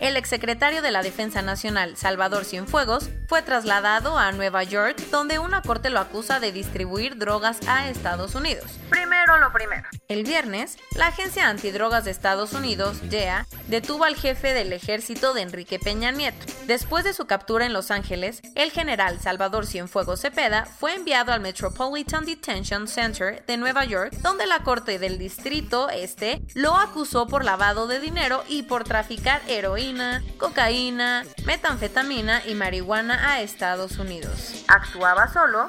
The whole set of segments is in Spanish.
El exsecretario de la Defensa Nacional, Salvador Cienfuegos, fue trasladado a Nueva York, donde una corte lo acusa de distribuir drogas a Estados Unidos. Primero lo primero. El viernes, la Agencia Antidrogas de Estados Unidos, DEA, detuvo al jefe del ejército de Enrique Peña Nieto. Después de su captura en Los Ángeles, el general Salvador Cienfuegos Cepeda fue enviado al Metropolitan Detention Center de Nueva York, donde la corte del distrito este lo acusó por lavado de dinero y por traficar heroína cocaína, metanfetamina y marihuana a Estados Unidos. ¿Actuaba solo?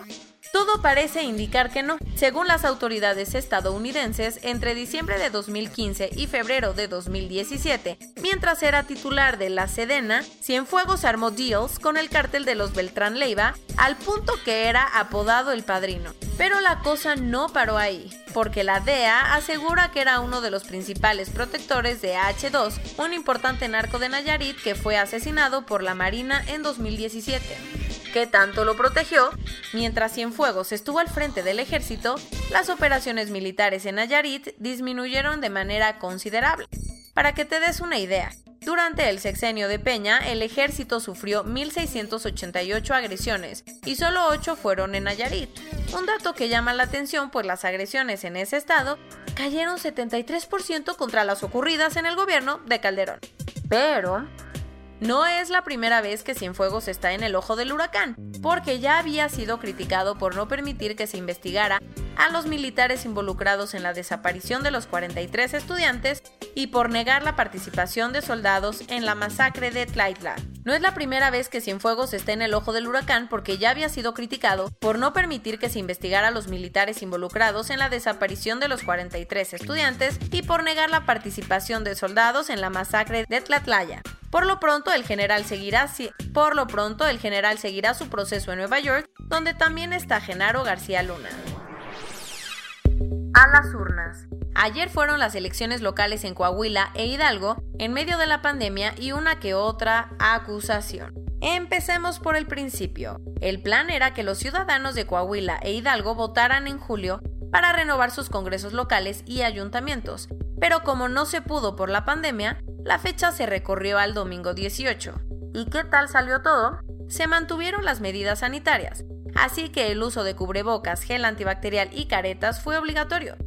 Todo parece indicar que no. Según las autoridades estadounidenses, entre diciembre de 2015 y febrero de 2017, mientras era titular de la Sedena, Cienfuegos armó deals con el cártel de los Beltrán Leiva al punto que era apodado el padrino. Pero la cosa no paró ahí, porque la DEA asegura que era uno de los principales protectores de H2, un importante narco de Nayarit que fue asesinado por la Marina en 2017 que tanto lo protegió, mientras Cienfuegos estuvo al frente del ejército, las operaciones militares en Nayarit disminuyeron de manera considerable. Para que te des una idea, durante el sexenio de Peña, el ejército sufrió 1.688 agresiones y solo 8 fueron en Nayarit. Un dato que llama la atención pues las agresiones en ese estado cayeron 73% contra las ocurridas en el gobierno de Calderón. Pero no es la primera vez que Cienfuegos está en el ojo del huracán, porque ya había sido criticado por no permitir que se investigara a los militares involucrados en la desaparición de los 43 estudiantes y por negar la participación de soldados en la masacre de Tlaitla. No es la primera vez que Cienfuegos está en el ojo del huracán porque ya había sido criticado por no permitir que se investigara a los militares involucrados en la desaparición de los 43 estudiantes y por negar la participación de soldados en la masacre de Tlatlaya. Por lo pronto, el general seguirá por lo pronto el general seguirá su proceso en Nueva York, donde también está Genaro García Luna. A las urnas. Ayer fueron las elecciones locales en Coahuila e Hidalgo en medio de la pandemia y una que otra acusación. Empecemos por el principio. El plan era que los ciudadanos de Coahuila e Hidalgo votaran en julio para renovar sus congresos locales y ayuntamientos, pero como no se pudo por la pandemia, la fecha se recorrió al domingo 18. ¿Y qué tal salió todo? Se mantuvieron las medidas sanitarias, así que el uso de cubrebocas, gel antibacterial y caretas fue obligatorio.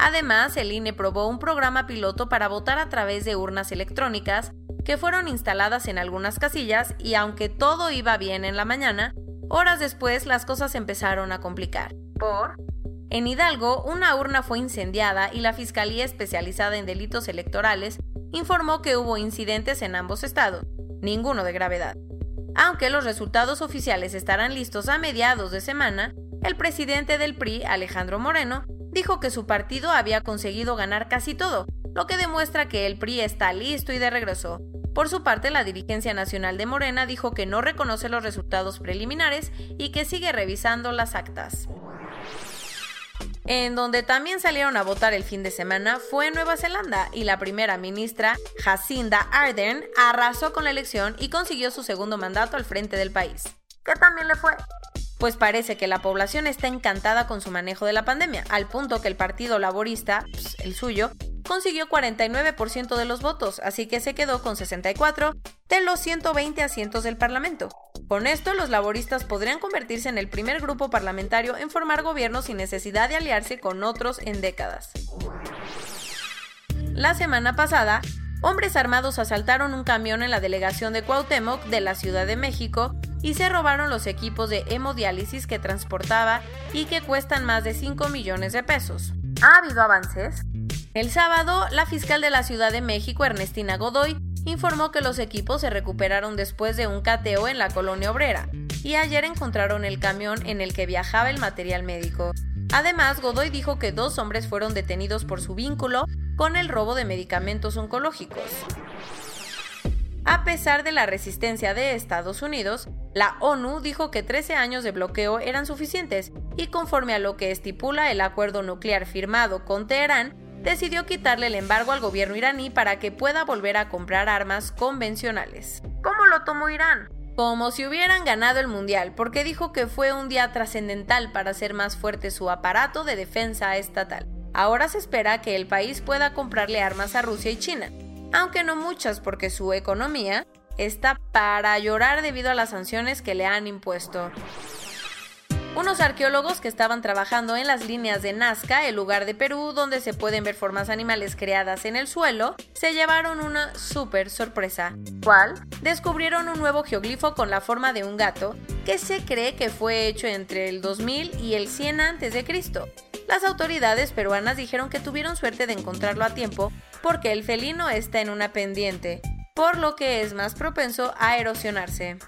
Además, el INE probó un programa piloto para votar a través de urnas electrónicas que fueron instaladas en algunas casillas y aunque todo iba bien en la mañana, horas después las cosas empezaron a complicar. ¿Por? En Hidalgo, una urna fue incendiada y la Fiscalía Especializada en Delitos Electorales informó que hubo incidentes en ambos estados, ninguno de gravedad. Aunque los resultados oficiales estarán listos a mediados de semana, el presidente del PRI, Alejandro Moreno, dijo que su partido había conseguido ganar casi todo, lo que demuestra que el PRI está listo y de regreso. Por su parte, la dirigencia nacional de Morena dijo que no reconoce los resultados preliminares y que sigue revisando las actas. En donde también salieron a votar el fin de semana fue Nueva Zelanda y la primera ministra Jacinda Ardern arrasó con la elección y consiguió su segundo mandato al frente del país. ¿Qué también le fue? Pues parece que la población está encantada con su manejo de la pandemia, al punto que el Partido Laborista, pues, el suyo, consiguió 49% de los votos, así que se quedó con 64 de los 120 asientos del Parlamento. Con esto, los laboristas podrían convertirse en el primer grupo parlamentario en formar gobierno sin necesidad de aliarse con otros en décadas. La semana pasada, hombres armados asaltaron un camión en la delegación de Cuauhtémoc de la Ciudad de México y se robaron los equipos de hemodiálisis que transportaba y que cuestan más de 5 millones de pesos. ¿Ha habido avances? El sábado, la fiscal de la Ciudad de México, Ernestina Godoy, informó que los equipos se recuperaron después de un cateo en la colonia obrera y ayer encontraron el camión en el que viajaba el material médico. Además, Godoy dijo que dos hombres fueron detenidos por su vínculo con el robo de medicamentos oncológicos. A pesar de la resistencia de Estados Unidos, la ONU dijo que 13 años de bloqueo eran suficientes y conforme a lo que estipula el acuerdo nuclear firmado con Teherán, decidió quitarle el embargo al gobierno iraní para que pueda volver a comprar armas convencionales. ¿Cómo lo tomó Irán? Como si hubieran ganado el Mundial, porque dijo que fue un día trascendental para hacer más fuerte su aparato de defensa estatal. Ahora se espera que el país pueda comprarle armas a Rusia y China, aunque no muchas porque su economía está para llorar debido a las sanciones que le han impuesto. Unos arqueólogos que estaban trabajando en las líneas de Nazca, el lugar de Perú donde se pueden ver formas animales creadas en el suelo, se llevaron una súper sorpresa. ¿Cuál? Descubrieron un nuevo geoglifo con la forma de un gato que se cree que fue hecho entre el 2000 y el 100 a.C. Las autoridades peruanas dijeron que tuvieron suerte de encontrarlo a tiempo porque el felino está en una pendiente, por lo que es más propenso a erosionarse.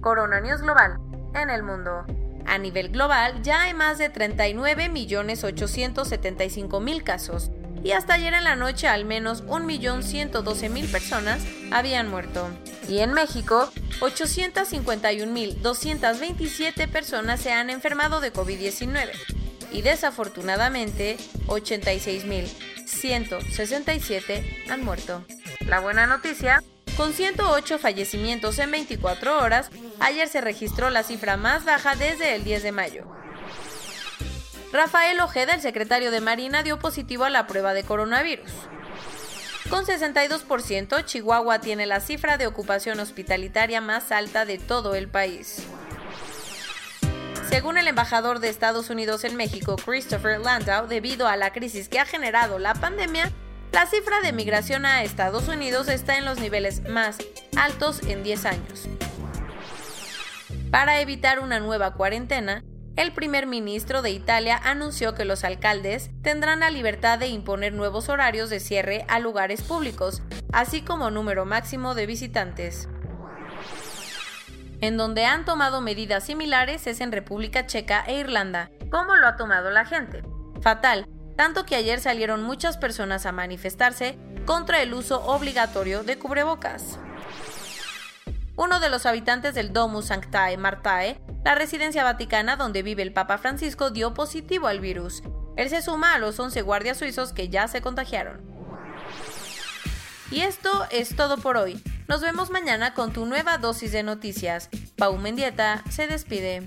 Corona News Global en el mundo. A nivel global ya hay más de 39.875.000 casos y hasta ayer en la noche al menos 1.112.000 personas habían muerto. Y en México, 851.227 personas se han enfermado de COVID-19 y desafortunadamente 86.167 han muerto. La buena noticia con 108 fallecimientos en 24 horas, ayer se registró la cifra más baja desde el 10 de mayo. Rafael Ojeda, el secretario de Marina, dio positivo a la prueba de coronavirus. Con 62%, Chihuahua tiene la cifra de ocupación hospitalitaria más alta de todo el país. Según el embajador de Estados Unidos en México, Christopher Landau, debido a la crisis que ha generado la pandemia, la cifra de migración a Estados Unidos está en los niveles más altos en 10 años. Para evitar una nueva cuarentena, el primer ministro de Italia anunció que los alcaldes tendrán la libertad de imponer nuevos horarios de cierre a lugares públicos, así como número máximo de visitantes. En donde han tomado medidas similares es en República Checa e Irlanda. ¿Cómo lo ha tomado la gente? Fatal, tanto que ayer salieron muchas personas a manifestarse contra el uso obligatorio de cubrebocas. Uno de los habitantes del Domus Sanctae Martae, la residencia vaticana donde vive el Papa Francisco, dio positivo al virus. Él se suma a los 11 guardias suizos que ya se contagiaron. Y esto es todo por hoy. Nos vemos mañana con tu nueva dosis de noticias. Pau Mendieta se despide.